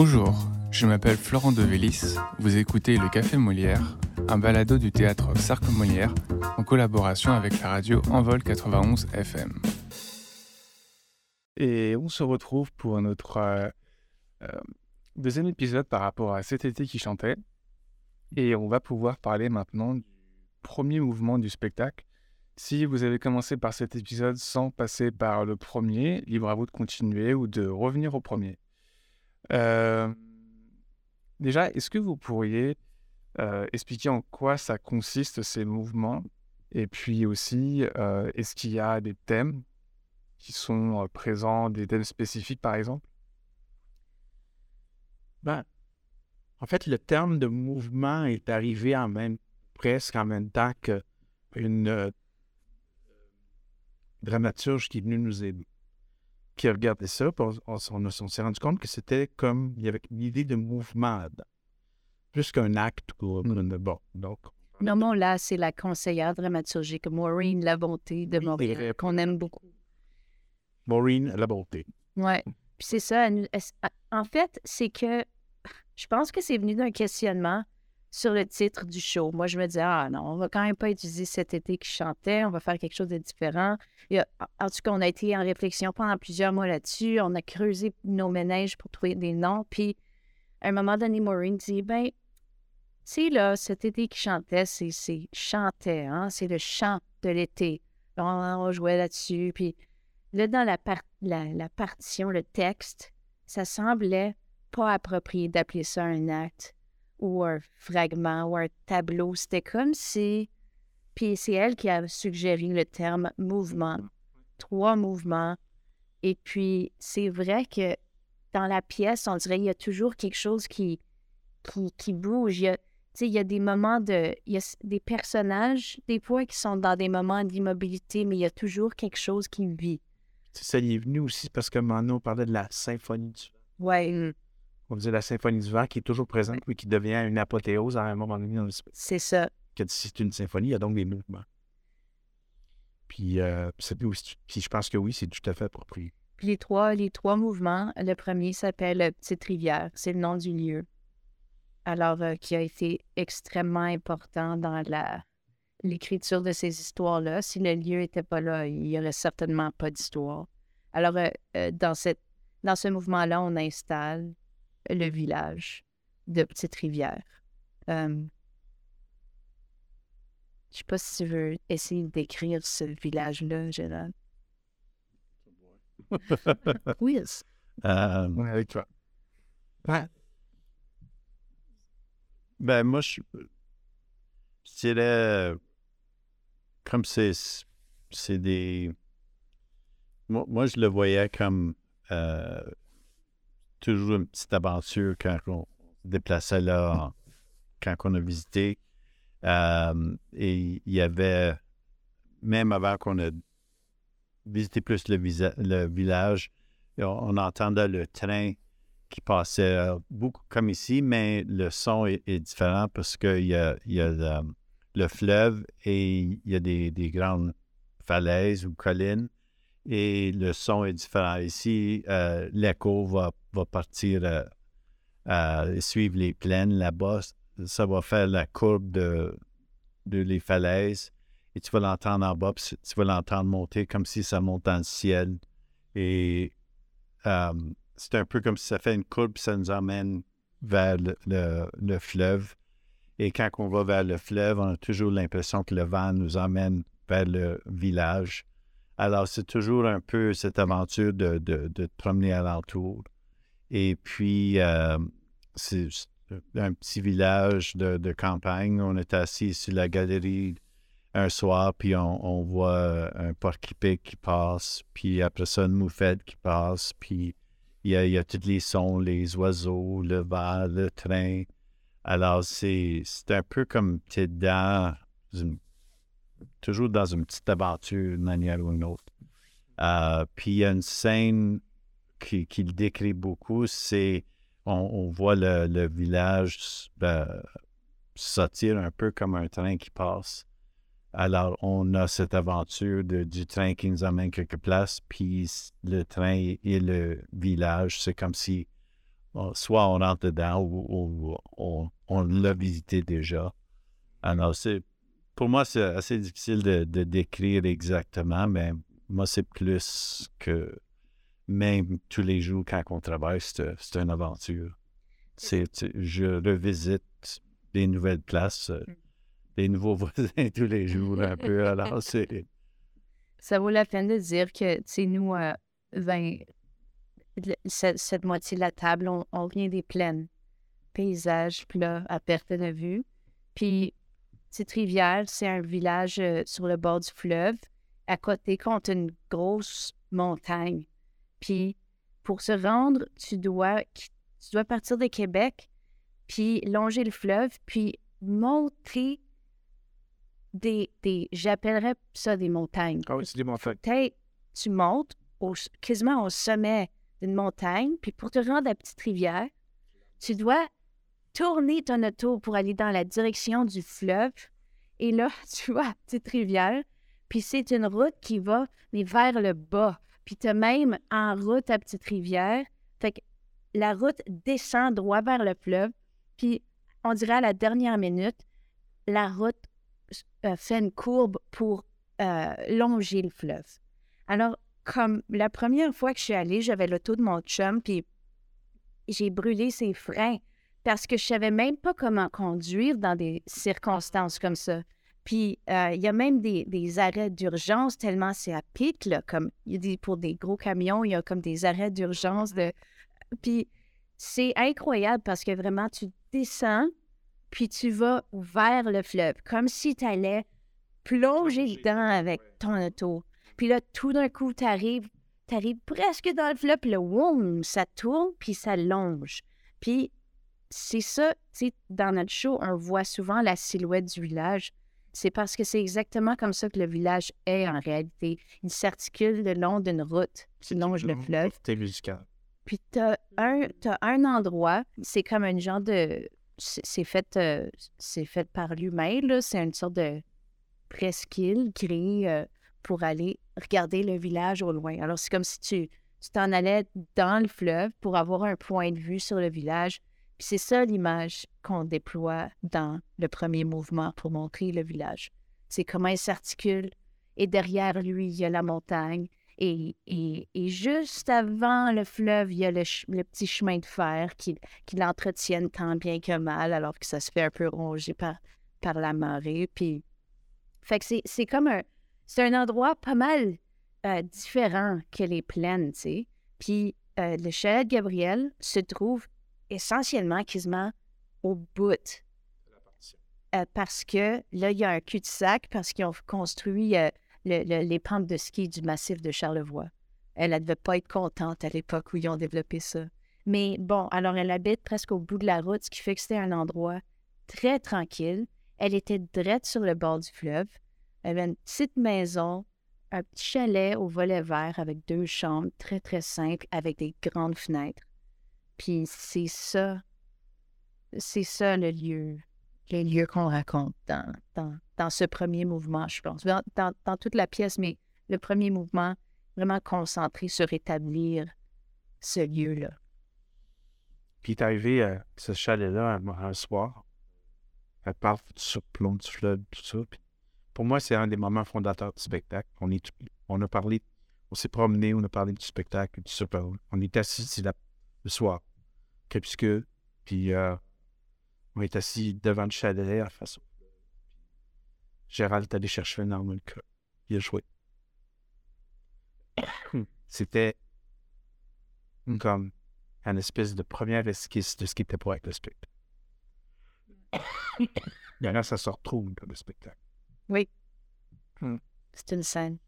Bonjour, je m'appelle Florent Devélis, vous écoutez Le Café Molière, un balado du théâtre Sarc Molière en collaboration avec la radio Envol 91 FM. Et on se retrouve pour notre euh, euh, deuxième épisode par rapport à cet été qui chantait. Et on va pouvoir parler maintenant du premier mouvement du spectacle. Si vous avez commencé par cet épisode sans passer par le premier, libre à vous de continuer ou de revenir au premier. Euh, déjà, est-ce que vous pourriez euh, expliquer en quoi ça consiste ces mouvements? Et puis aussi, euh, est-ce qu'il y a des thèmes qui sont présents, des thèmes spécifiques par exemple? Ben, En fait, le terme de mouvement est arrivé en même, presque en même temps qu'une dramaturge qui est venue nous aider qui a regardé ça, on, s'est rendu compte que c'était comme, il y avait une idée de mouvement plus qu'un acte. Mmh. Bon, donc. Non, non, là, c'est la conseillère dramaturgique, Maureen Labonté de Montréal, qu'on aime beaucoup. Maureen Labonté. Oui. Puis c'est ça. En fait, c'est que je pense que c'est venu d'un questionnement sur le titre du show. Moi, je me disais, ah non, on va quand même pas utiliser cet été qui chantait, on va faire quelque chose de différent. en tout cas, on a été en réflexion pendant plusieurs mois là-dessus. On a creusé nos ménages pour trouver des noms. Puis, à un moment donné, Maureen dit, ben, tu sais, là, cet été qui chantait, c'est chantait, hein? C'est le chant de l'été. On, jouait là-dessus. Puis, là, dans la, la, la partition, le texte, ça semblait pas approprié d'appeler ça un acte ou un fragment ou un tableau. C'était comme si. Puis c'est elle qui a suggéré le terme mouvement. Trois mouvements. Et puis c'est vrai que dans la pièce, on dirait qu'il y a toujours quelque chose qui, qui, qui bouge. Il y, a, il y a des moments de. Il y a des personnages, des fois, qui sont dans des moments d'immobilité, mais il y a toujours quelque chose qui vit. Ça y est venu aussi parce que Mano parlait de la symphonie du Ouais. On disait la symphonie du vent qui est toujours présente, mais qui devient une apothéose à un moment donné dans le C'est ça. Que c'est une symphonie, il y a donc des mouvements. Puis, euh, puis je pense que oui, c'est tout à fait approprié. Puis les trois, les trois mouvements, le premier s'appelle Petite Rivière, c'est le nom du lieu. Alors, euh, qui a été extrêmement important dans la l'écriture de ces histoires-là. Si le lieu n'était pas là, il n'y aurait certainement pas d'histoire. Alors, euh, dans, cette, dans ce mouvement-là, on installe le village de Petite-Rivière. Euh, je sais pas si tu veux essayer décrire ce village-là, Gérald. oui. Euh, On est avec toi. Ben, moi, je, je dirais, comme c'est, c'est des... Moi, moi, je le voyais comme euh, toujours une petite aventure quand on se déplaçait là, quand on a visité. Euh, et il y avait, même avant qu'on ait visité plus le, village, on, entendait le train qui passait beaucoup comme ici, mais le son est, différent parce qu'il y a, le, fleuve et il y a des grandes falaises ou collines et le son est différent. Ici, euh, l'écho va, partir euh, à suivre les plaines là-bas. Ça va faire la courbe de, de les falaises et tu vas l'entendre en bas, puis tu vas l'entendre monter comme si ça monte dans le ciel. Et euh, c'est un peu comme si ça fait une courbe, puis ça nous emmène vers le, le, fleuve. Et quand on va vers le fleuve, on a toujours l'impression que le vent nous emmène vers le village. Alors, c'est toujours un peu cette aventure de, de, de te promener alentour. Et puis, euh, c'est un petit village de, campagne. On est assis sur la galerie un soir, puis on, voit un porc-épic qui passe, puis après ça, une moufette qui passe, puis il y a, y a tous les sons, les oiseaux, le vent, le train. Alors, c'est un peu comme tu es dans une toujours dans une petite aventure d'une manière ou une autre. Euh, puis il y a une scène qui, le décrit beaucoup, c'est on, voit le, village ben, sortir un peu comme un train qui passe. Alors, on a cette aventure du train qui nous amène quelque place, puis le train et le village, c'est comme si soit on rentre dedans ou, ou on, on l'a visité déjà. Alors, c'est, pour moi, c'est assez difficile de, de décrire exactement, mais moi, c'est plus que même tous les jours quand on travaille, c'est, une aventure. Je revisite des nouvelles places, euh, des nouveaux voisins tous les jours un peu. Alors, c'est... Ça vaut la peine de dire que, tu nous, euh, ben, cette moitié de la table, on, on vient des plaines. Paysage plat à perte de vue. Puis, Petite Rivière, c'est un village euh, sur le bord du fleuve. À côté, compte une grosse montagne. Puis, pour se rendre, tu dois, tu dois partir de Québec, puis longer le fleuve, puis monter des, des j'appellerais ça des montagnes Ah oui, c'est des montagnes. tu montes au, quasiment au sommet d'une montagne, puis pour te rendre à Petite Rivière, tu dois tourner ton auto pour aller dans la direction du fleuve. Et là, tu vas à Petite Rivière, puis c'est une route qui va vers le bas. Puis tu même en route à Petite Rivière. Fait que la route descend droit vers le fleuve. Puis on dirait à la dernière minute, la route euh, fait une courbe pour euh, longer le fleuve. Alors, comme la première fois que je suis allée, j'avais l'auto de mon chum, puis j'ai brûlé ses freins parce que je savais même pas comment conduire dans des circonstances comme ça. Puis, euh, il y a même des, des arrêts d'urgence tellement c'est à pic, là, comme il y a des, pour des gros camions, il y a comme des arrêts d'urgence. De... Puis, c'est incroyable parce que vraiment, tu descends, puis tu vas vers le fleuve, comme si tu allais plonger dedans avec ton auto. Puis là, tout d'un coup, tu arrives, presque dans le fleuve, puis là, woum, ça tourne, puis ça longe. Puis c'est ça, tu sais, dans notre show, on voit souvent la silhouette du village. C'est parce que c'est exactement comme ça que le village est en réalité. Il s'articule le long d'une route qui longe le fleuve. C'était musical. Puis t'as un, t'as un endroit, c'est comme un genre de... C'est c'est fait, euh, c'est fait par l'humain, là. C'est une sorte de presqu'île créée euh, pour aller regarder le village au loin. Alors, c'est comme si tu tu t'en allais dans le fleuve pour avoir un point de vue sur le village. C'est ça l'image qu'on déploie dans le premier mouvement pour montrer le village. C'est comment il s'articule. Et derrière lui, il y a la montagne. Et, et, juste avant le fleuve, il y a le, petit chemin de fer qui, qui tant bien que mal, alors que ça se fait un peu ronger par, par la marée. Puis, fait que c'est, c'est comme un, c'est un endroit pas mal euh, différent que les plaines, tu sais. Puis, euh, le chalet de Gabriel se trouve essentiellement, quasiment au bout. Euh, parce que là, il y a un cul-de-sac parce qu'ils ont construit euh, le- le- les pentes de ski du massif de Charlevoix. Elle ne devait pas être contente à l'époque où ils ont développé ça. Mais bon, alors elle habite presque au bout de la route, ce qui fait que c'était un endroit très tranquille. Elle était drette sur le bord du fleuve. Elle avait une petite maison, un petit chalet au volet vert avec deux chambres, très, très simple, avec des grandes fenêtres. Puis c'est ça, c'est ça le lieu, le lieu qu'on raconte dans, dans, dans ce premier mouvement, je pense. Dans, dans, toute la pièce, mais le premier mouvement, vraiment concentré sur établir ce lieu-là. Puis est arrivé à ce chalet-là un, soir. Elle parle du surplomb du fleuve, tout ça. Puis pour moi, c'est un des moments fondateurs du spectacle. On, est, on a parlé, on s'est promené, on a parlé du spectacle, du surplomb. On est assis là, le soir, crépuscule. Puis euh, on est assis devant le chalet au fleuve. Gérald est allé chercher un harmonica. Il a joué. C'était comme une espèce de première esquisse de ce qui était pour être le spectacle. Là, ça se retrouve dans le spectacle. Oui. Hmm. C'est une scène.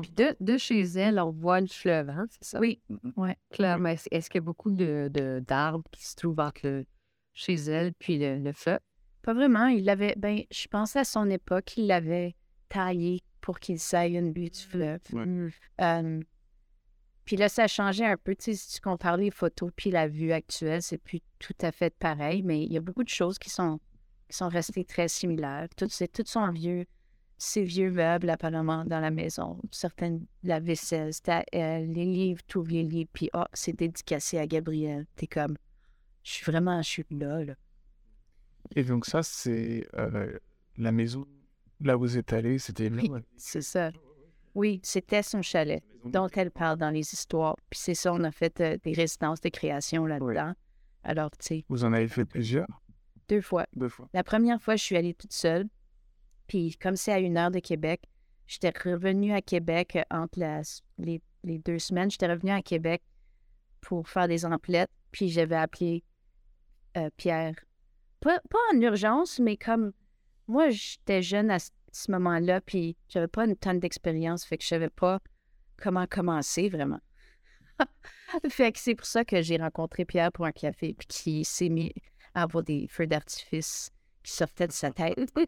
Puis de, de chez elle, on voit le fleuve, hein, c'est ça? Oui, ouais. Clairement. Est-ce qu'il y a beaucoup de, de- d'arbres qui se trouvent entre le, chez elle puis le, le fleuve? Pas vraiment. Il l'avait, ben, je pense à son époque, il l'avait taillé pour qu'il s'aille une vue du fleuve. Ouais. Hmm. Euh, puis là, ça a changé un peu. Tu sais, si tu compares les photos puis la vue actuelle, c'est plus tout à fait pareil, mais il y a beaucoup de choses qui sont, qui sont restées très similaires. Tout, c'est, tout son vieux, ces vieux meubles apparemment dans la maison, certaines, la vaisselle, c'était elle, les livres, tous les livres, puis ah, c'est dédicacé à Gabriel. T'es comme, je suis vraiment, je suis là, là. Et donc ça, c'est euh, la maison là où vous êtes allé, c'était. Oui, c'est ça. Oui, c'était son chalet dont elle parle dans les histoires. Puis c'est ça, on a fait euh, des résidences de création là-dedans. Alors, tu sais, Vous en avez fait plusieurs, deux fois. deux fois. La première fois, je suis allée toute seule. Puis comme c'est à une heure de Québec, j'étais revenue à Québec euh, entre les, deux semaines. J'étais revenue à Québec pour faire des emplettes. Puis j'avais appelé euh, Pierre. Pas, en urgence, mais comme moi, j'étais jeune à ce- ce moment-là, puis j'avais pas une tonne d'expérience, fait que je savais pas comment commencer vraiment. fait que c'est pour ça que j'ai rencontré Pierre pour un café, puis qui s'est mis à avoir des feux d'artifice qui sortaient de sa tête.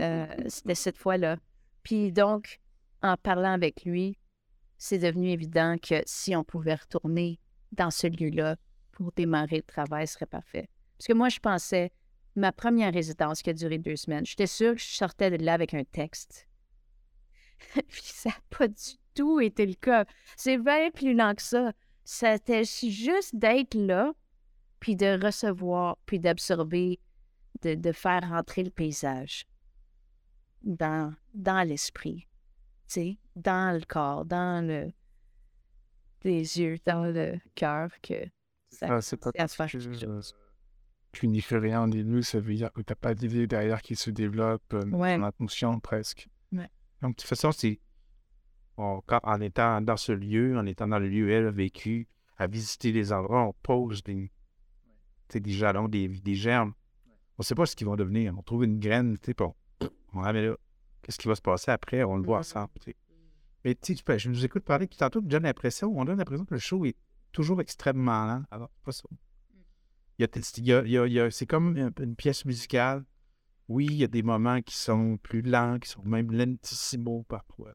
Euh, C'était cette fois-là. Puis donc, en parlant avec lui, c'est devenu évident que si on pouvait retourner dans ce lieu-là pour démarrer le travail, ce serait parfait. Parce que moi, je pensais, ma première résidence qui a duré deux semaines, j'étais sûre que je sortais de là avec un texte. Puis ça n'a pas du tout été le cas. C'est bien plus lent que ça. C'était juste d'être là, puis de recevoir, puis d'absorber, de, de faire rentrer le paysage dans, dans l'esprit, dans le corps, dans le, les yeux, dans le cœur, que ça Ah, c'est pas à se faire que, quelque chose. tu n'y fais rien des nous, ça veut dire que tu n'as pas d'idée derrière qui se développe, euh, Ouais. inconscient presque. Donc, de toute façon, c'est. on- quand- en étant dans ce lieu, en étant dans le lieu où elle a vécu, à visiter les endroits, on pose des, des jalons, des, des germes. On ne sait pas ce qu'ils vont devenir. On trouve une graine, tu sais, on, on la met là. Qu'est-ce qui va se passer après? On le voit ensemble. tu sais. Mais tu sais, je nous écoute parler, puis tantôt, tu donnes l'impression, on donne l'impression que le show est toujours extrêmement lent. Alors, c'est pas ça. Il y a, il y a- c'est comme un- une pièce musicale. Oui, il y a des moments qui sont plus lents, qui sont même lentissimo parfois.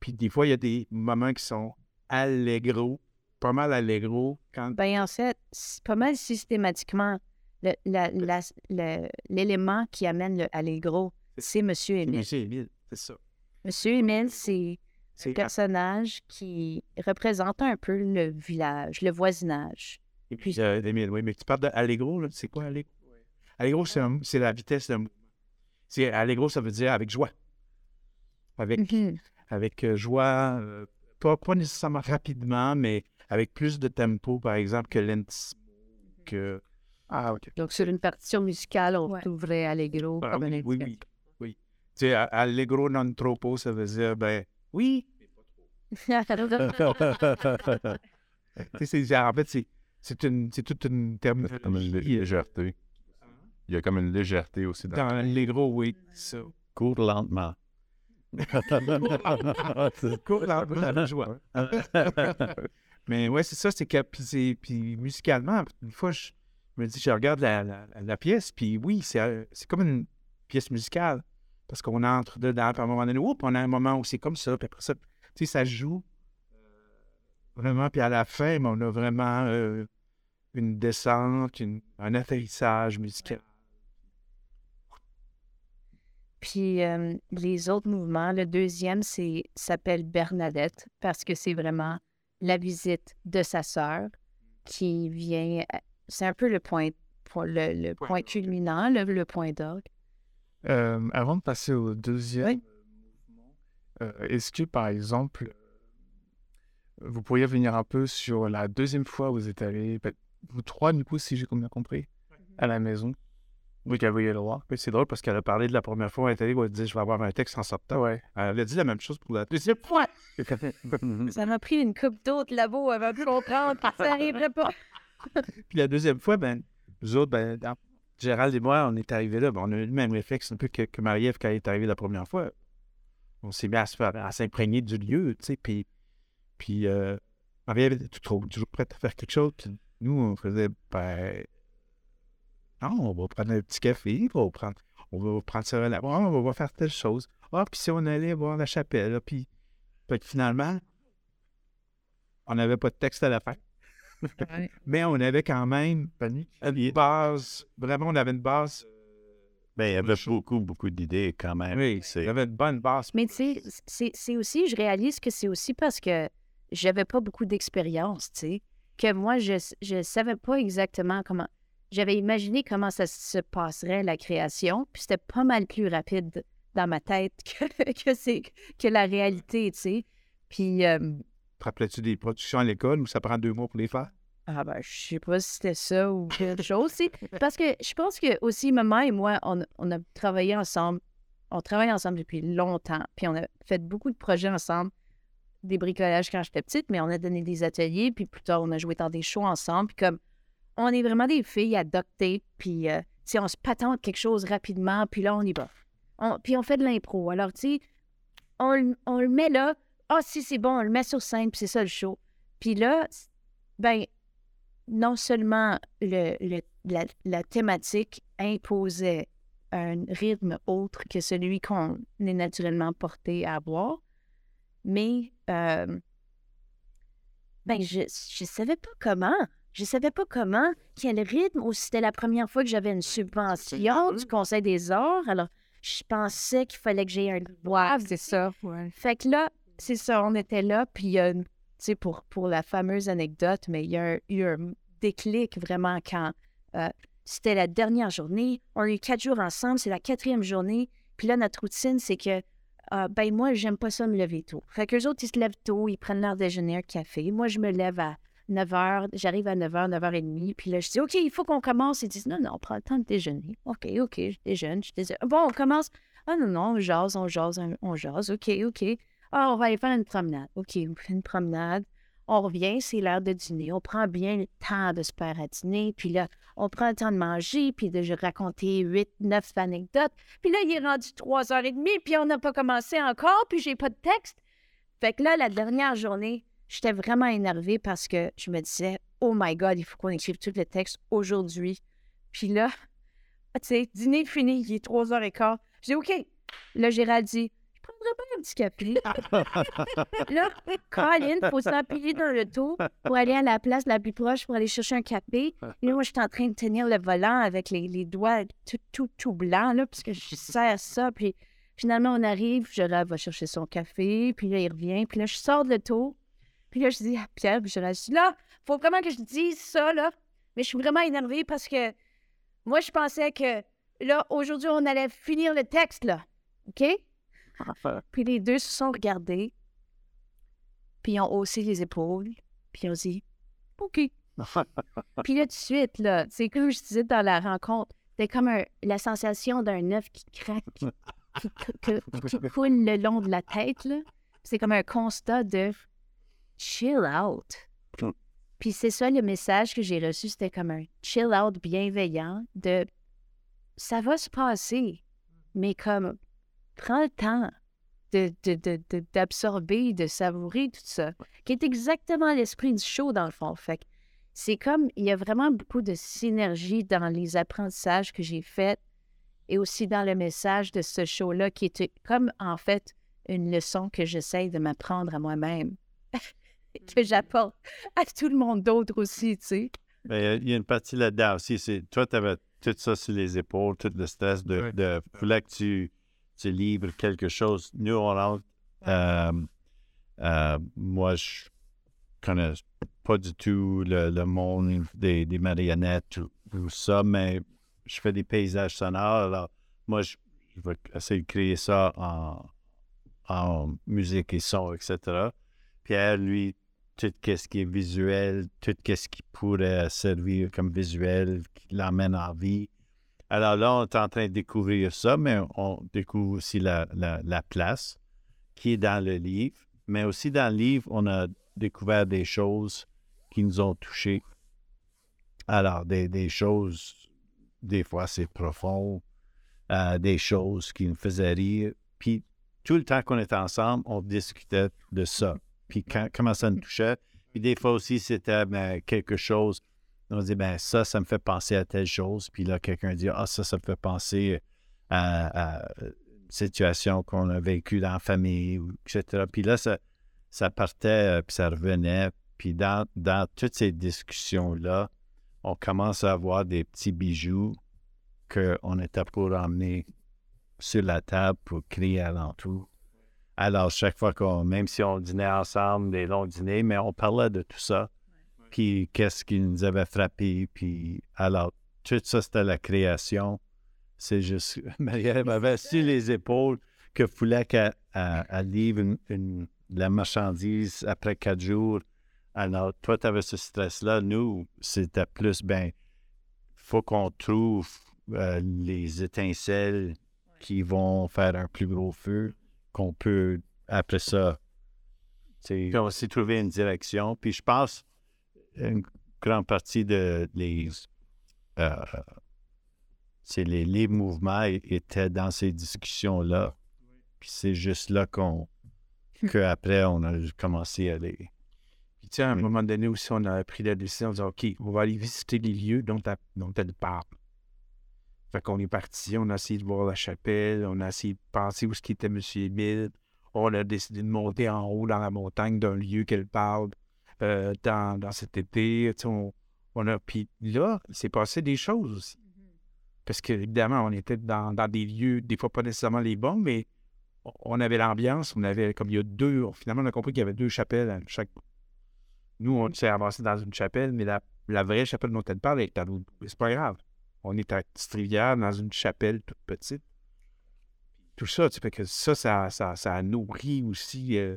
Puis des fois, il y a des moments qui sont allegro, pas mal allegro. Quand... Ben, en fait, c'est pas mal systématiquement l'élément qui amène le allegro, c'est Monsieur Émile. Monsieur Émile, c'est ça. Monsieur Émile, c'est un personnage qui représente un peu le village, le voisinage. Et puis, euh, Émile, oui, mais tu parles d'allegro, là, c'est quoi allegro? Allegro, c'est la vitesse d'un mouvement. Allegro, ça veut dire avec joie. Avec, Mhm. avec euh, joie, euh, pas, pas nécessairement rapidement, mais avec plus de tempo, par exemple, que lentissimo, que... Ah, ok. Donc, sur une partition musicale, on Ouais. trouverait Allegro Ah comme un oui, oui, indicateur. oui, oui. Tu sais, allegro non troppo, ça veut dire, ben, oui. Tu sais, c'est- en fait, c'est, c'est, une, c'est toute une Comme une lé- légèreté. Il y a comme une légèreté aussi dans Dans l'allegro, oui. Ça. Cours lentement. Cours lentement, la joie. Mais ouais, c'est ça, c'est que puis musicalement, une fois, je me dis, je regarde la, la- la pièce, puis oui, c'est, euh, c'est comme une pièce musicale. Parce qu'on entre dedans, puis à un moment donné, oups, on a un moment où c'est comme ça, puis après ça, tu sais, ça joue euh, vraiment, puis à la fin, mais on a vraiment euh, une descente, une- un atterrissage musical. Puis euh, les autres mouvements, le deuxième, c'est s'appelle Bernadette parce que c'est vraiment la visite de sa sœur qui vient. C'est un peu le point, le, le Point culminant, le, le point d'orgue. Euh, avant de passer au deuxième Oui. mouvement, euh, est-ce que par exemple, euh, vous pourriez venir un peu sur la deuxième fois où vous êtes peut- vous trois du coup, si j'ai bien compris, à la maison de Gabriel Roy? Oui, c'est drôle parce qu'elle a parlé de la première fois, elle est allée, elle a dit, je vais avoir un texte en sortant. Ouais. Elle a dit la même chose pour la deuxième fois. Ça m'a pris une coupe d'eau de labo avant de comprendre que ça arriverait pas. Puis la deuxième fois, ben, nous autres, ben, Gérald et moi, on est arrivés là, ben, on a eu le même réflexe un peu que, Marie-Ève quand elle est arrivée la première fois. On s'est mis à, s'imprégner du lieu, tu sais, puis, puis euh, Marie-Ève était toujours, toujours prête à faire quelque chose, nous, on faisait, ben, non, on va prendre un petit café, on va prendre, on va prendre ça là, on va faire telle chose. Ah, puis si on allait voir la chapelle, puis, finalement, on n'avait pas de texte à la fin. Ouais. Mais on avait quand même une base, vraiment, on avait une base euh, Ben, il y avait beaucoup, beaucoup d'idées quand même. Oui, C'est- il avait une bonne base. Mais tu sais, c'est- c'est aussi, je réalise que c'est aussi parce que j'avais pas beaucoup d'expérience, tu sais, que moi, je ne savais pas exactement comment. J'avais imaginé comment ça se passerait, la création, puis c'était pas mal plus rapide dans ma tête que, que la réalité, tu sais. Puis, euh, Te rappelais-tu des productions à l'école où ça prend deux mois pour les faire? ah ben, je sais pas si c'était ça ou quelque chose. Parce que je pense que aussi, maman et moi, on, a travaillé ensemble. On travaille ensemble depuis longtemps. Puis on a fait beaucoup de projets ensemble. Des bricolages quand j'étais petite, mais on a donné des ateliers. Puis plus tard, on a joué dans des shows ensemble. Puis comme, on est vraiment des filles tape. Puis, euh, tu on se patente quelque chose rapidement. Puis là, on y va. Puis on fait de l'impro. Alors, tu sais, on le met là. Ah, si, c'est bon, on le met sur scène. Puis c'est ça le show. Puis là, ben, non seulement le, le- la, la thématique imposait un rythme autre que celui qu'on est naturellement porté à avoir, mais euh, ben je je savais pas comment. Je savais pas comment, quel rythme, ou c'était la première fois que j'avais une subvention du Conseil des arts. Alors, je pensais qu'il fallait que j'aie un Ouais, c'est ça. Ouais. fait que là, c'est ça, on était là, puis il y a, tu sais, pour, pour la fameuse anecdote, mais il y a eu un déclic vraiment quand euh, c'était la dernière journée. On a eu quatre jours ensemble, c'est la quatrième journée. Puis là, notre routine, c'est que, euh, ben moi, j'aime pas ça me lever tôt. Fait qu'eux autres, ils se lèvent tôt, ils prennent leur déjeuner, un café. Moi, je me lève à 9 h, j'arrive à 9 h, 9 h 30. Puis là, je dis, OK, il faut qu'on commence. Ils disent, non, non, on prend le temps de déjeuner. OK, OK, je déjeune, je déjeune. Bon, on commence. Ah non, non, on jase, on jase, on jase. OK, OK. Ah, on va aller faire une promenade. OK, on fait une promenade. On revient, c'est l'heure de dîner. On prend bien le temps de se faire à dîner. Puis là, on prend le temps de manger, puis de raconter huit, neuf anecdotes. Puis là, il est rendu trois heures et demie, puis on n'a pas commencé encore, puis j'ai pas de texte. Fait que là, la dernière journée, j'étais vraiment énervée parce que je me disais, oh my God, il faut qu'on écrive tout le texte aujourd'hui. Puis là, tu sais, dîner fini, il est trois heures et quart. Dis, OK. Là, Gérald dit, je là, Colin, faut s'appuyer dans le dos pour aller à la place la plus proche pour aller chercher un café. Et là, moi, j'étais en train de tenir le volant avec les, les doigts tout, tout, tout blancs, là, parce que je serre ça. Puis finalement, on arrive, Gérald va chercher son café, puis là, il revient. Puis là, je sors de l'auto. Puis là, je dis à Pierre, puis Gérald, je dis, là, faut vraiment que je dise ça, là. Mais je suis vraiment énervée parce que moi, je pensais que, là, aujourd'hui, on allait finir le texte, là. OK? Puis les deux se sont regardés, puis ils ont haussé les épaules, puis ils ont dit OK. puis là, tout de suite, là, c'est comme je disais dans la rencontre, c'était comme un- la sensation d'un œuf qui craque, qui, que- qui coule le long de la tête, là. C'est comme un constat de chill out. Puis c'est ça le message que j'ai reçu, c'était comme un chill out bienveillant de ça va se passer, mais comme prends le temps de, de- de- de- d'absorber, de, savourer tout ça, qui est exactement l'esprit du show dans le fond. Fait que c'est comme, il y a vraiment beaucoup de synergie dans les apprentissages que j'ai faits et aussi dans le message de ce show-là qui est comme en fait une leçon que j'essaye de m'apprendre à moi-même, que j'apporte à tout le monde d'autre aussi, tu sais. Mais il y a une partie là-dedans aussi. C'est, toi, tu avais tout ça sur les épaules, tout le stress de. Ouais. de que tu, tu livres quelque chose. Nous, on rentre. euh, euh, moi, je connais pas du tout le, le monde des, des marionnettes, tout ça, mais je fais des paysages sonores. Alors, moi, je, je vais essayer de créer ça en, en musique et son, etc. Pierre, lui, tout ce qui est visuel, tout ce qui pourrait servir comme visuel, qui l'emmène en vie. Alors là, on est en train de découvrir ça, mais on découvre aussi la, la- la place qui est dans le livre. Mais aussi dans le livre, on a découvert des choses qui nous ont touchés. Alors, des, choses, des fois c'est profond, euh, des choses qui nous faisaient rire. Puis tout le temps qu'on était ensemble, on discutait de ça puis comment ça nous touchait. Puis des fois aussi, c'était ben, quelque chose, on dit, ben ça, ça me fait penser à telle chose. Puis là, quelqu'un dit, ah, ça, ça me fait penser à, une situation qu'on a vécue dans la famille, etc. Puis là, ça, ça partait, euh, puis ça revenait. Puis dans, dans toutes ces discussions-là, on commence à avoir des petits bijoux qu'on était pour emmener sur la table pour crier alentour. Alors, chaque fois qu'on, même si on dînait ensemble, des longs dîners, mais on parlait de tout ça. Qu'est-ce qui nous avait frappé. Puis, alors, tout ça, c'était la création. C'est juste, Marie-Ève avait sur les épaules que voulait qu'elle elle- elle livre une- la marchandise après quatre jours. Alors, toi, tu avais ce stress-là. Nous, c'était plus, ben, faut qu'on trouve euh, les étincelles qui vont faire un plus gros feu, qu'on peut, après ça, puis on s'est trouvé une direction. Puis je pense, une grande partie de les, euh, c'est les, les mouvements étaient dans ces discussions-là. Puis c'est juste là qu'on, qu'après, on a commencé à les... Puis, tu sais, à un Oui. moment donné aussi, on a pris la décision de dire OK, on va aller visiter les lieux dont, elle- dont elle parle. Fait qu'on est parti, on a essayé de voir la chapelle, on a essayé de penser où ce qui était M. Émile. On a décidé de monter en haut dans la montagne d'un lieu qu'elle parle euh, dans, dans cet été. On, on a, puis là, il s'est passé des choses aussi. Parce qu'évidemment, on était dans, dans des lieux, des fois pas nécessairement les bons, mais on- avait l'ambiance, on avait comme il y a deux, finalement on a compris qu'il y avait deux chapelles à chaque. Nous, on s'est avancé dans une chapelle, mais la, la vraie chapelle dont elle parle est à l'autre. C'est pas grave. On est à Petite-Rivière dans une chapelle toute petite. Tout ça, tu sais, que ça, ça, ça, ça a nourri aussi. euh,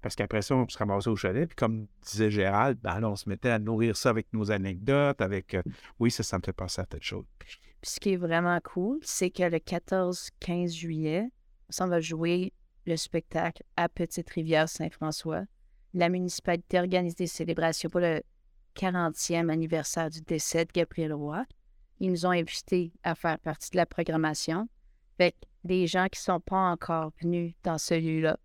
parce qu'après ça, on se ramassait au chalet. Puis comme disait Gérald, ben, là, on se mettait à nourrir ça avec nos anecdotes, avec. euh, oui, ça, ça me fait penser à telle chose. Puis ce qui est vraiment cool, c'est que le 14-15 juillet, on va jouer le spectacle à Petite-Rivière-Saint-François. La municipalité organise des célébrations pour le 40e anniversaire du décès de Gabriel Roy. Ils nous ont invités à faire partie de la programmation. Fait que gens qui ne sont pas encore venus dans ce lieu-là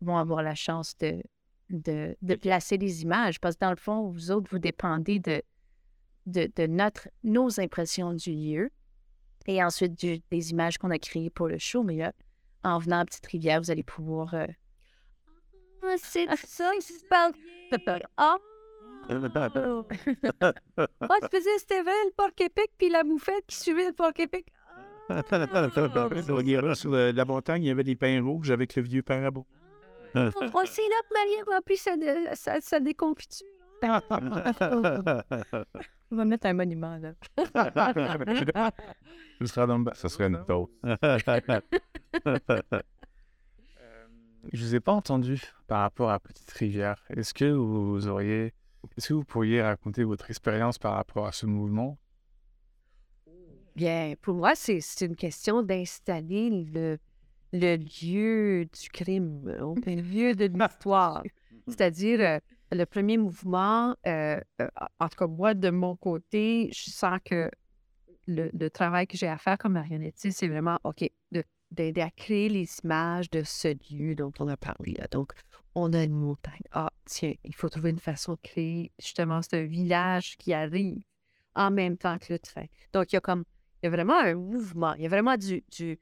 vont avoir la chance de, de, de placer des images. Parce que dans le fond, vous autres, vous dépendez de, de, de notre, nos impressions du lieu et ensuite du- des images qu'on a créées pour le show. Mais là, en venant à Petite-Rivière, vous allez pouvoir. euh, Ah, c'est ça, il se parle. Ah! Ah, tu faisais Steven, le porc-épic, puis la moufette qui suivait le porc-épic. Sur le- la montagne, il y avait des pins rouges avec le vieux parabo. Oh, c'est là que Marie a rempli sa, sa, sa déconfiture. On va mettre un monument là. Ce sera dans le bas. Ça serait une dose. Je vous ai pas entendu par rapport à Petite Rivière. Est-ce que vous auriez, est-ce que vous pourriez raconter votre expérience par rapport à ce mouvement? Bien, pour moi, c'est une question d'installer le, le lieu du crime, le lieu de l'histoire. C'est-à-dire, euh, le premier mouvement, euh, euh, en tout cas, moi, de mon côté, je sens que le, le travail que j'ai à faire comme marionnettiste, c'est vraiment, OK, de- d'aider à créer les images de ce lieu dont on a parlé. là. Donc, on a une montagne. Ah, tiens, il faut trouver une façon de créer justement ce village qui arrive en même temps que le train. Donc, il y a comme, il y a vraiment un mouvement, il y a vraiment du, du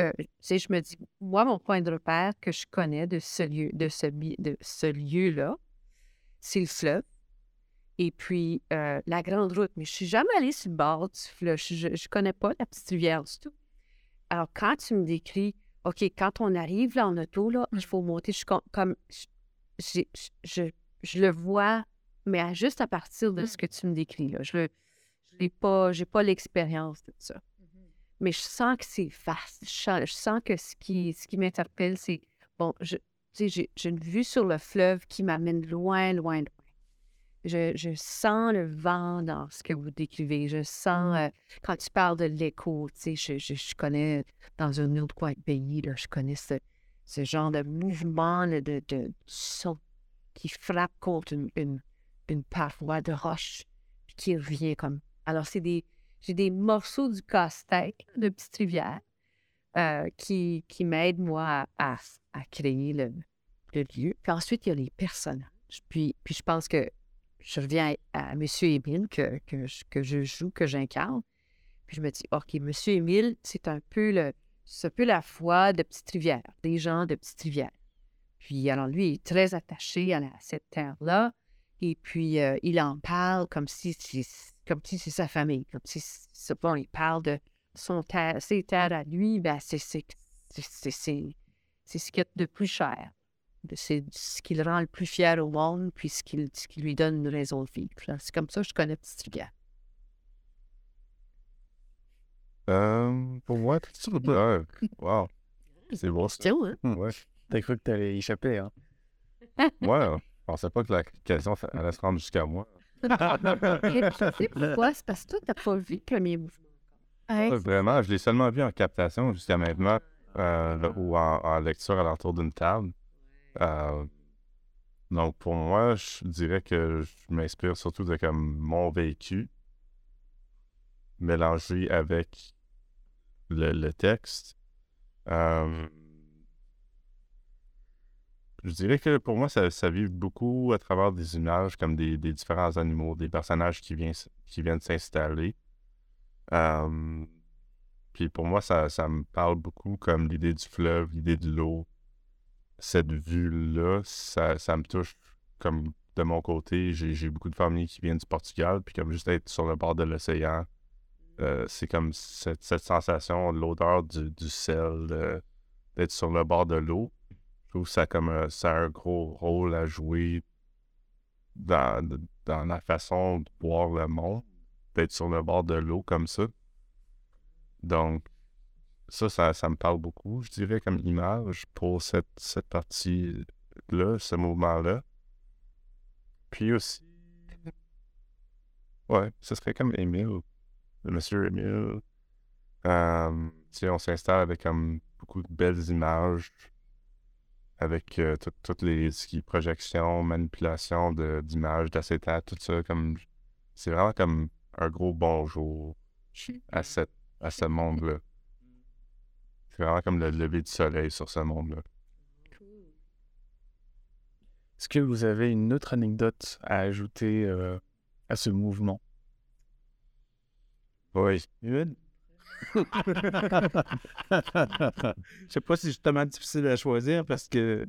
euh, sais, je me dis, moi, mon point de repère que je connais de ce lieu, de ce, de ce lieu-là, c'est le fleuve. Et puis, euh, la grande route. Mais je suis jamais allée sur le bord du fleuve. Je ne connais pas la petite rivière du tout. Alors, quand tu me décris, OK, quand on arrive là en auto, là, il faut monter, je comme, je, je, je le vois, mais à- juste à partir de ce que tu me décris. Là. Je n'ai pas, j'ai pas l'expérience de ça. Mais je sens que c'est vaste. Je sens, je sens que ce qui, ce qui m'interpelle, c'est, bon, je, tu sais, j'ai, j'ai une vue sur le fleuve qui m'amène loin, loin, loin. Je, je sens le vent dans ce que vous décrivez. Je sens, euh, quand tu parles de l'écho, tu sais, je, je, je connais dans un autre coin de pays, là, je connais ce, ce genre de mouvement là, de, de son qui frappe contre une, une, une paroi de roche puis qui revient comme. Alors, c'est des. J'ai des morceaux du casse-tête de Petite Rivière euh, qui, qui m'aident, moi, à, à, créer le, le lieu. Puis ensuite, il y a les personnages. Puis, puis je pense que je reviens à, M. Émile que, que, je, que je joue, que j'incarne. Puis je me dis, OK, M. Émile, c'est un peu le. C'est un peu la foi de Petite Rivière, des gens de Petite Rivière. Puis alors lui, il est très attaché à, cette terre-là. Et puis, euh, il en parle comme si c'est- comme si c'est sa famille, comme si bon, il parle de son terre, ses terres à lui, ben c'est c'est c'est c'est c'est c'est ce qu'il y a de plus cher. C'est ce qui le rend le plus fier au monde, puis ce qui, ce qui lui donne une raison de vivre. là. C'est comme ça que je connais Petit Trigger. Euh, pour moi, ouais, wow. C'est bon, ça. Hein? Ouais. T'as cru que t'allais échapper, hein? Ouais, je pensais pas que la question allait se rendre jusqu'à moi. Et tu sais pourquoi? C'est parce que toi, t'as pas vu le premier mouvement. Ouais. Ouais, vraiment, je l'ai seulement vu en captation jusqu'à maintenant euh, ou en, en lecture à l'entour d'une table. Euh, donc, pour moi, je dirais que je m'inspire surtout de comme mon vécu mélangé avec le, le texte. Euh, je dirais que pour moi, ça, ça vit beaucoup à travers des images comme des, des différents animaux, des personnages qui, viennent qui viennent s'installer. Puis pour moi, ça, ça me parle beaucoup comme l'idée du fleuve, l'idée de l'eau. Cette vue-là, ça, ça me touche comme de mon côté. J'ai beaucoup de familles qui viennent du Portugal, puis comme juste être sur le bord de l'océan, euh, c'est comme cette, cette sensation, l'odeur du, du sel, d'être sur le bord de l'eau. Trouve ça, comme, un- ça a un gros rôle à jouer dans, dans la façon de voir le monde, d'être sur le bord de l'eau comme ça. Donc, ça, ça, ça me parle beaucoup, je dirais, comme image pour cette, cette partie-là, ce mouvement-là. Puis aussi, ouais, ce serait comme Émile, le monsieur Émile. Euh, on s'installe avec comme beaucoup de belles images, avec euh, tout- toutes les ce qui projection, manipulation d'images, d'acétate, tout ça, comme c'est vraiment comme un gros bonjour à, cette, à ce monde-là. C'est vraiment comme le lever du soleil sur ce monde-là. Est-ce que vous avez une autre anecdote à ajouter euh, à ce mouvement? Oui. Une? Je sais pas si c'est justement difficile à choisir parce que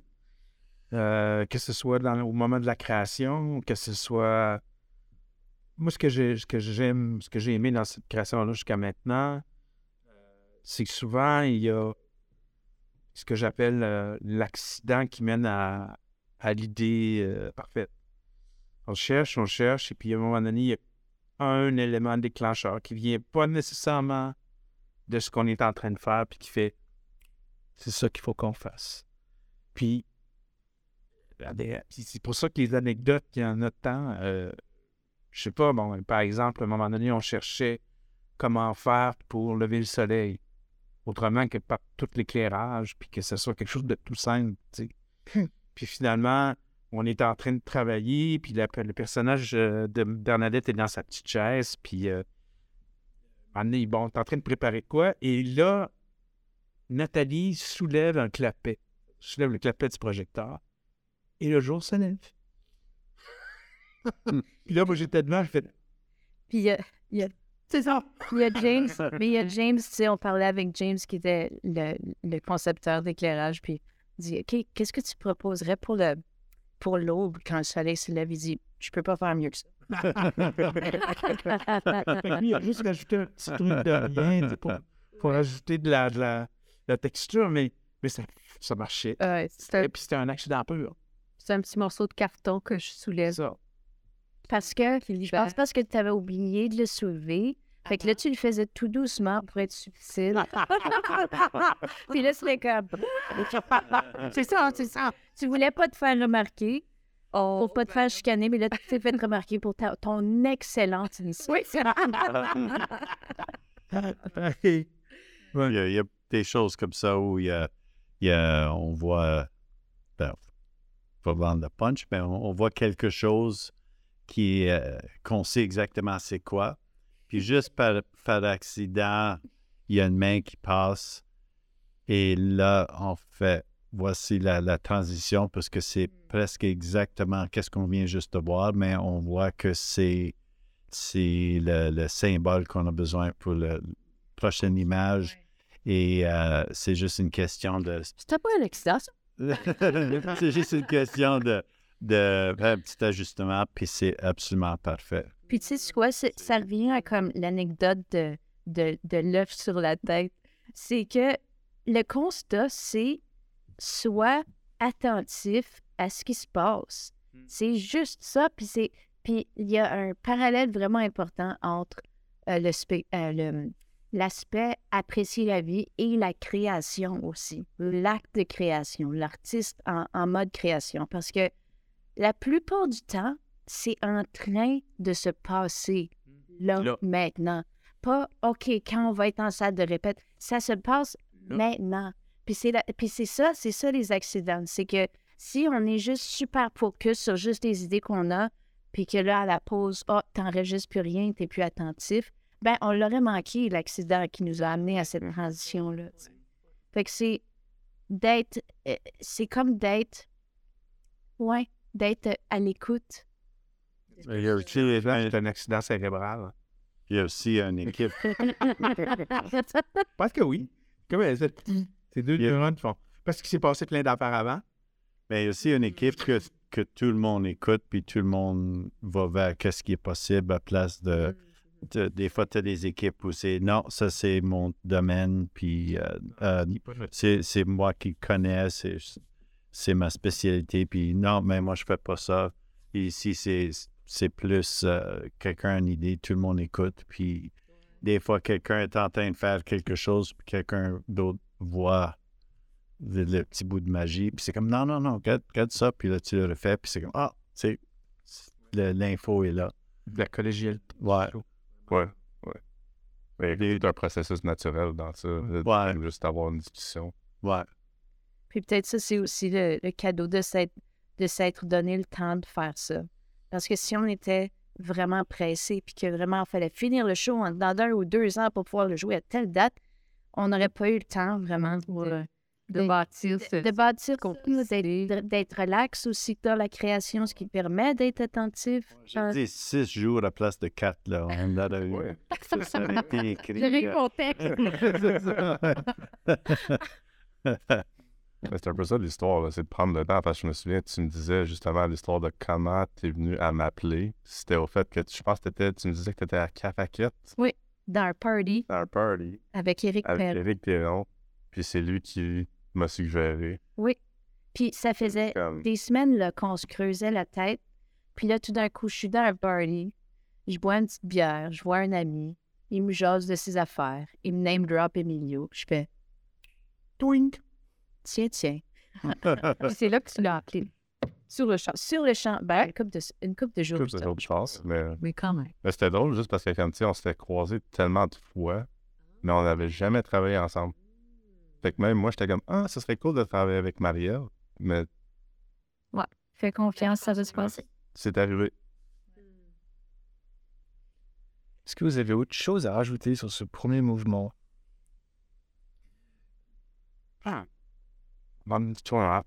euh, que ce soit au moment de la création, que ce soit. Moi, ce que j'ai ce que j'aime, ce que j'ai aimé dans cette création-là jusqu'à maintenant, c'est que souvent, il y a ce que j'appelle euh, l'accident qui mène à, l'idée euh, parfaite. On cherche, on cherche, et puis à un moment donné, il y a un élément déclencheur qui vient pas nécessairement de ce qu'on est en train de faire, puis qui fait c'est ça qu'il faut qu'on fasse. Puis, c'est pour ça que les anecdotes, il y en a tant. Euh, je sais pas, bon, par exemple, à un moment donné, on cherchait comment faire pour lever le soleil, autrement que par tout l'éclairage, puis que ce soit quelque chose de tout simple, tu sais. puis finalement, on est en train de travailler, puis la- le personnage euh, de Bernadette est dans sa petite chaise, puis euh, donné, bon, on est en train de préparer quoi, et là, Nathalie soulève un clapet, soulève le clapet du projecteur, et le jour se lève. puis là, moi, j'étais devant, je fais Puis il y a, il y a- c'est ça! il y a James, mais il y a James, tu sais, on parlait avec James qui était le, le concepteur d'éclairage, puis il dit OK, qu'est-ce que tu proposerais pour le pour l'aube quand le soleil se lève? Il dit Je peux pas faire mieux que ça. Il a juste rajouté un petit truc de rien pour, pour rajouter de la, de la, de la texture, mais, mais ça, ça marchait. Ouais, c'est un, Et puis c'était un accident pur. c'est un petit morceau de carton que je soulève. Ça. Parce que je pense parce que tu avais oublié de le soulever. Fait que là, tu le faisais tout doucement pour être subtil. Puis là, c'était comme. c'est ça, c'est ça. Tu voulais pas te faire remarquer, Oh, pour pas te faire chicaner, mais là, tu t'es fait remarquer pour ta- ton excellente initiative. oui, c'est. Il y, a, il y a des choses comme ça où il y a, il y a- on voit, ben, pas vendre le punch, mais on, on voit quelque chose qui, euh, qu'on sait exactement c'est quoi. Puis juste par, par accident, il y a une main qui passe. Et là, on fait, voici la, la transition parce que c'est presque exactement qu'est-ce qu'on vient juste de voir, mais on voit que c'est, c'est le, le symbole qu'on a besoin pour la prochaine image. Et euh, c'est juste une question de. C'était pas un accident, ça? c'est juste une question de, de faire un petit ajustement, puis c'est absolument parfait. Puis tu sais quoi, ça revient à comme l'anecdote de, de, de l'œuf sur la tête. C'est que le constat, c'est sois attentif à ce qui se passe. C'est juste ça. Puis c'est puis il y a un parallèle vraiment important entre euh, le euh, le- l'aspect apprécier la vie et la création aussi. L'acte de création, l'artiste en, en mode création. Parce que la plupart du temps, c'est en train de se passer là, Là. maintenant. Pas, OK, quand on va être en salle de répète, ça se passe Là. maintenant. Puis c'est, la- puis c'est ça, c'est ça les accidents. C'est que si on est juste super focus sur juste les idées qu'on a, puis que là, à la pause, oh, t'enregistres plus rien, t'es plus attentif, ben on l'aurait manqué, l'accident qui nous a amené à cette transition-là. Fait que c'est d'être, euh, c'est comme d'être, ouais, d'être à l'écoute. Il y a aussi, un- un accident cérébral. il y a aussi une équipe. Parce que oui. Comme euh, c'est c'est deux neurones qui font. Parce qu'il s'est passé plein d'affaires avant. Mais il y a aussi une équipe que, que tout le monde écoute, puis tout le monde va vers qu'est-ce qui est possible à place de. de- des fois, tu as des équipes où c'est non, ça c'est mon domaine, puis euh, euh, c'est c'est moi qui connais, c'est c'est ma spécialité, puis non, mais moi je fais pas ça. Et ici, c'est c'est plus euh, quelqu'un a une idée, tout le monde écoute, puis des fois, quelqu'un est en train de faire quelque chose, puis quelqu'un d'autre voit le, le petit bout de magie, puis c'est comme non, non, non, regarde, regarde ça, puis là, tu le refais, puis c'est comme ah, tu sais, l'info est là. La collégialité. Ouais. Ouais, ouais. Mais il y a tout un processus naturel dans ça. de- Ouais. de Juste avoir une discussion. Ouais. Puis peut-être ça, c'est aussi le, le cadeau de s'être, de s'être donné le temps de faire ça. Parce que si on était vraiment pressé, puis que vraiment il fallait finir le show en dans d'un ou deux ans pour pouvoir le jouer à telle date, on n'aurait pas eu le temps vraiment Pour, de, euh, de bâtir ce... de bâtir d'être, relax aussi dans la création, ce qui permet d'être attentif. J'ai Euh, dit six jours à la place de quatre, là. On a eu. Ouais. Ça, ça a été écrit. Mais C'est un peu ça l'histoire, c'est de prendre le temps. Parce que je me souviens, tu me disais justement l'histoire de comment tu es venu à m'appeler. C'était au fait que tu- je pense que t'étais- tu me disais que tu étais à Cafaquette, dans un party dans un party, avec Eric avec Perron. Puis c'est lui qui m'a suggéré. Oui. Puis ça faisait Comme, des semaines là, qu'on se creusait la tête. Puis là, tout d'un coup, je suis dans un party. Je bois une petite bière. Je vois un ami. Il me jase de ses affaires. Il me name drop Emilio. Je fais Twink. Tiens, tiens. Puis c'est là que tu l'as appelé. Sur le champ. Sur le champ, ben, une couple de, une couple de jours. couple de autres je pense. choses, mais, Mais quand même. mais c'était drôle juste parce que comme tu sais, on s'était croisés tellement de fois, mais on n'avait jamais travaillé ensemble. Fait que même moi, j'étais comme Ah, ce serait cool de travailler avec Marielle, mais Fais confiance, ça va se passer. c'est arrivé. Est-ce que vous avez autre chose à rajouter sur ce premier mouvement? Histoire.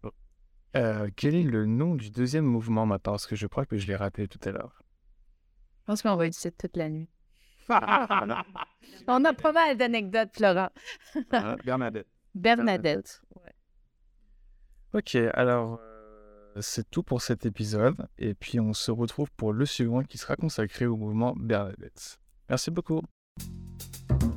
Euh, Quel est le nom du deuxième mouvement maintenant Parce que je crois que je l'ai raté tout à l'heure. Je pense qu'on va ici toute la nuit. On a pas mal d'anecdotes, Florent. Ah, Bernadette. Bernadette. Ok, alors euh, c'est tout pour cet épisode. Et puis on se retrouve pour le suivant qui sera consacré au mouvement Bernadette. Merci beaucoup.